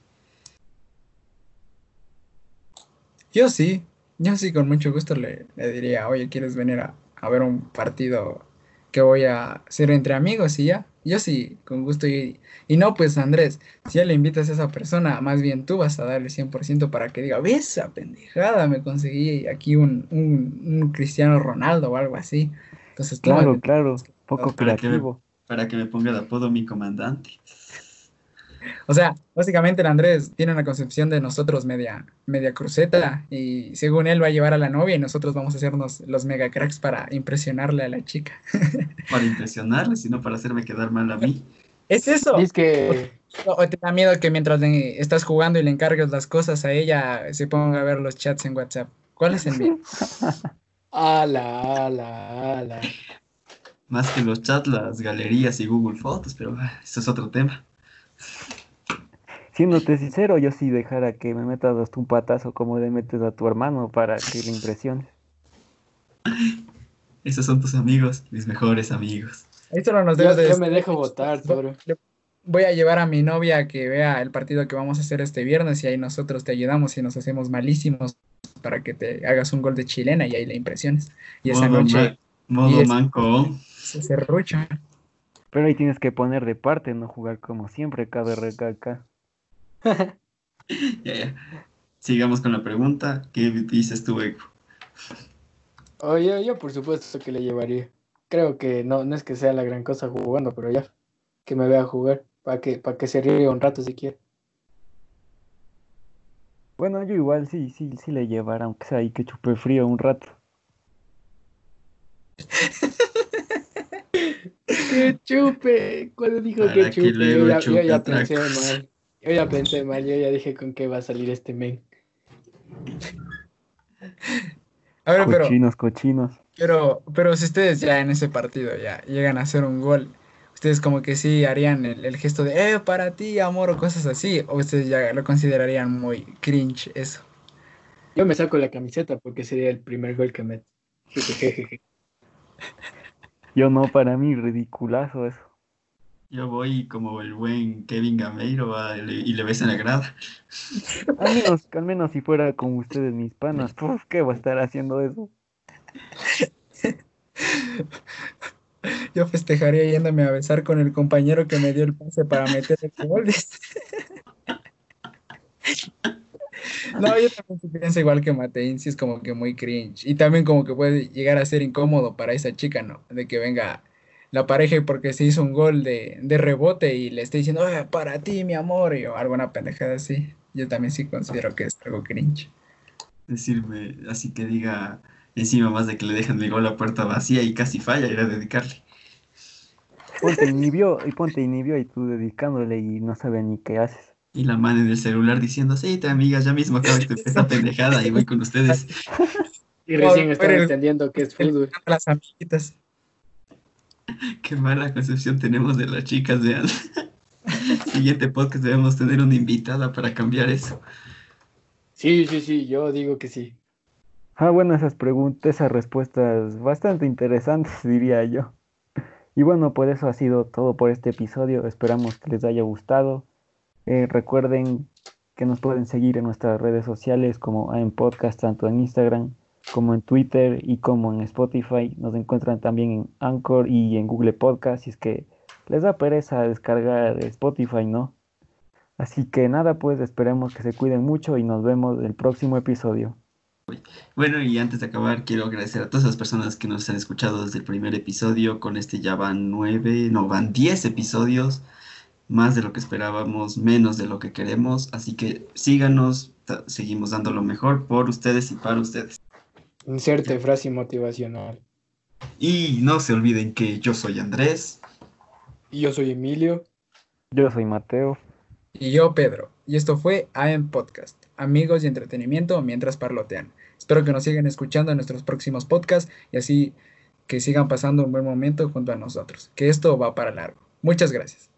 Yo sí, yo sí con mucho gusto le, le diría, oye, ¿quieres venir a, a ver un partido que voy a hacer entre amigos? Y ya, yo sí, con gusto. Y, y no, pues Andrés, si ya le invitas a esa persona, más bien tú vas a darle 100% para que diga, ves esa pendejada, me conseguí aquí un, un, un Cristiano Ronaldo o algo así. Entonces, Claro, claro, poco Para que me- creativo. Para que me ponga de apodo mi comandante. O sea, básicamente el Andrés tiene una concepción de nosotros media, media cruceta y según él va a llevar a la novia y nosotros vamos a hacernos los mega cracks para impresionarle a la chica. <laughs> Para impresionarle, sino para hacerme quedar mal a mí. ¿Es eso? Dice que ¿O o te da miedo que mientras le- estás jugando y le encargues las cosas a ella, se ponga a ver los chats en WhatsApp? ¿Cuál es el miedo? <laughs> ala, ala, ala. Más que los chats, las galerías y Google Fotos, pero ah, eso es otro tema. Siéndote sincero, yo sí dejara que me metas hasta un patazo como le metes a tu hermano para que le impresiones. Esos son tus amigos, mis mejores amigos. Ahí solo nos Yo, debes de yo decir, me dejo votar, Toro. Voy a llevar a mi novia a que vea el partido que vamos a hacer este viernes y ahí nosotros te ayudamos y nos hacemos malísimos para que te hagas un gol de chilena y ahí le impresiones. Y esa noche ma- modo y manco. se serrucha. Pero ahí tienes que poner de parte, no jugar como siempre, cabe recalcar. <laughs> Ya, ya. Sigamos con la pregunta. ¿Qué dices tú, Eco? Oye, yo por supuesto que le llevaría. Creo que no, no es que sea la gran cosa jugando, pero ya, que me vea jugar, para que, para que se ríe un rato si quiere. Bueno, yo igual sí, sí, sí le llevara, aunque sea ahí que chupe frío un rato. ¡Que chupe! Cuando dijo Para que que chupe, yo ya, yo pensé mal. Yo ya pensé mal, yo ya dije con qué va a salir este men. A ver, pero, Cochinos, cochinos. pero, pero si ustedes ya en ese partido ya llegan a hacer un gol, ustedes como que sí harían el, el gesto de, eh, para ti, amor, o cosas así, o ustedes ya lo considerarían muy cringe eso. Yo me saco la camiseta porque sería el primer gol que meto. <laughs> Yo no, para mí, ridiculazo eso. Yo voy como el buen Kevin Gameiro y le- y le la grada. Al menos, al menos si fuera con ustedes mis panas, <laughs> uf, ¿qué va a estar haciendo eso? <laughs> <laughs> Yo festejaría yéndome a besar con el compañero que me dio el pase para meter el gol. <laughs> No, yo también pienso igual que Mateín, sí es como que muy cringe. Y también como que puede llegar a ser incómodo para esa chica, ¿no? De que venga la pareja porque se hizo un gol de, de rebote y le esté diciendo, "Ah, para ti, mi amor, y o alguna pendejada así. Yo también sí considero que es algo cringe. Decirme, así que diga encima más de que le dejan el gol a puerta vacía y casi falla, ir a dedicarle. Ponte inhibió y ponte inhibió y tú dedicándole y no sabe ni qué haces. Y la mano en el celular diciendo, sí, te amigas, ya mismo acabo de <laughs> esta pendejada y voy con ustedes. Y recién No, están entendiendo que es fútbol. <laughs> Las amiguitas. Qué mala concepción tenemos de las chicas, vean. <laughs> Siguiente podcast debemos tener una invitada para cambiar eso. Sí, sí, sí, yo digo que sí. Ah, bueno, esas preguntas, esas respuestas bastante interesantes, <laughs> diría yo. Y bueno, pues eso ha sido todo por este episodio. Esperamos que les haya gustado. Eh, recuerden que nos pueden seguir en nuestras redes sociales como en podcast, tanto en Instagram como en Twitter y como en Spotify. Nos encuentran también en Anchor y en Google Podcast, si es que les da pereza descargar Spotify, ¿no? Así que nada, pues esperemos que se cuiden mucho y nos vemos el próximo episodio. Bueno, y antes de acabar, quiero agradecer a todas las personas que nos han escuchado desde el primer episodio. Con este ya van nueve, no, van diez episodios. Más de lo que esperábamos, menos de lo que queremos. Así que síganos, seguimos dando lo mejor por ustedes y para ustedes. Inserte frase motivacional. Y no se olviden que yo soy Andrés. Y yo soy Emilio. Yo soy Mateo. Y yo, Pedro. Y esto fue AM Podcast, amigos y entretenimiento mientras parlotean. Espero que nos sigan escuchando en nuestros próximos podcasts y así que sigan pasando un buen momento junto a nosotros, que esto va para largo. Muchas gracias.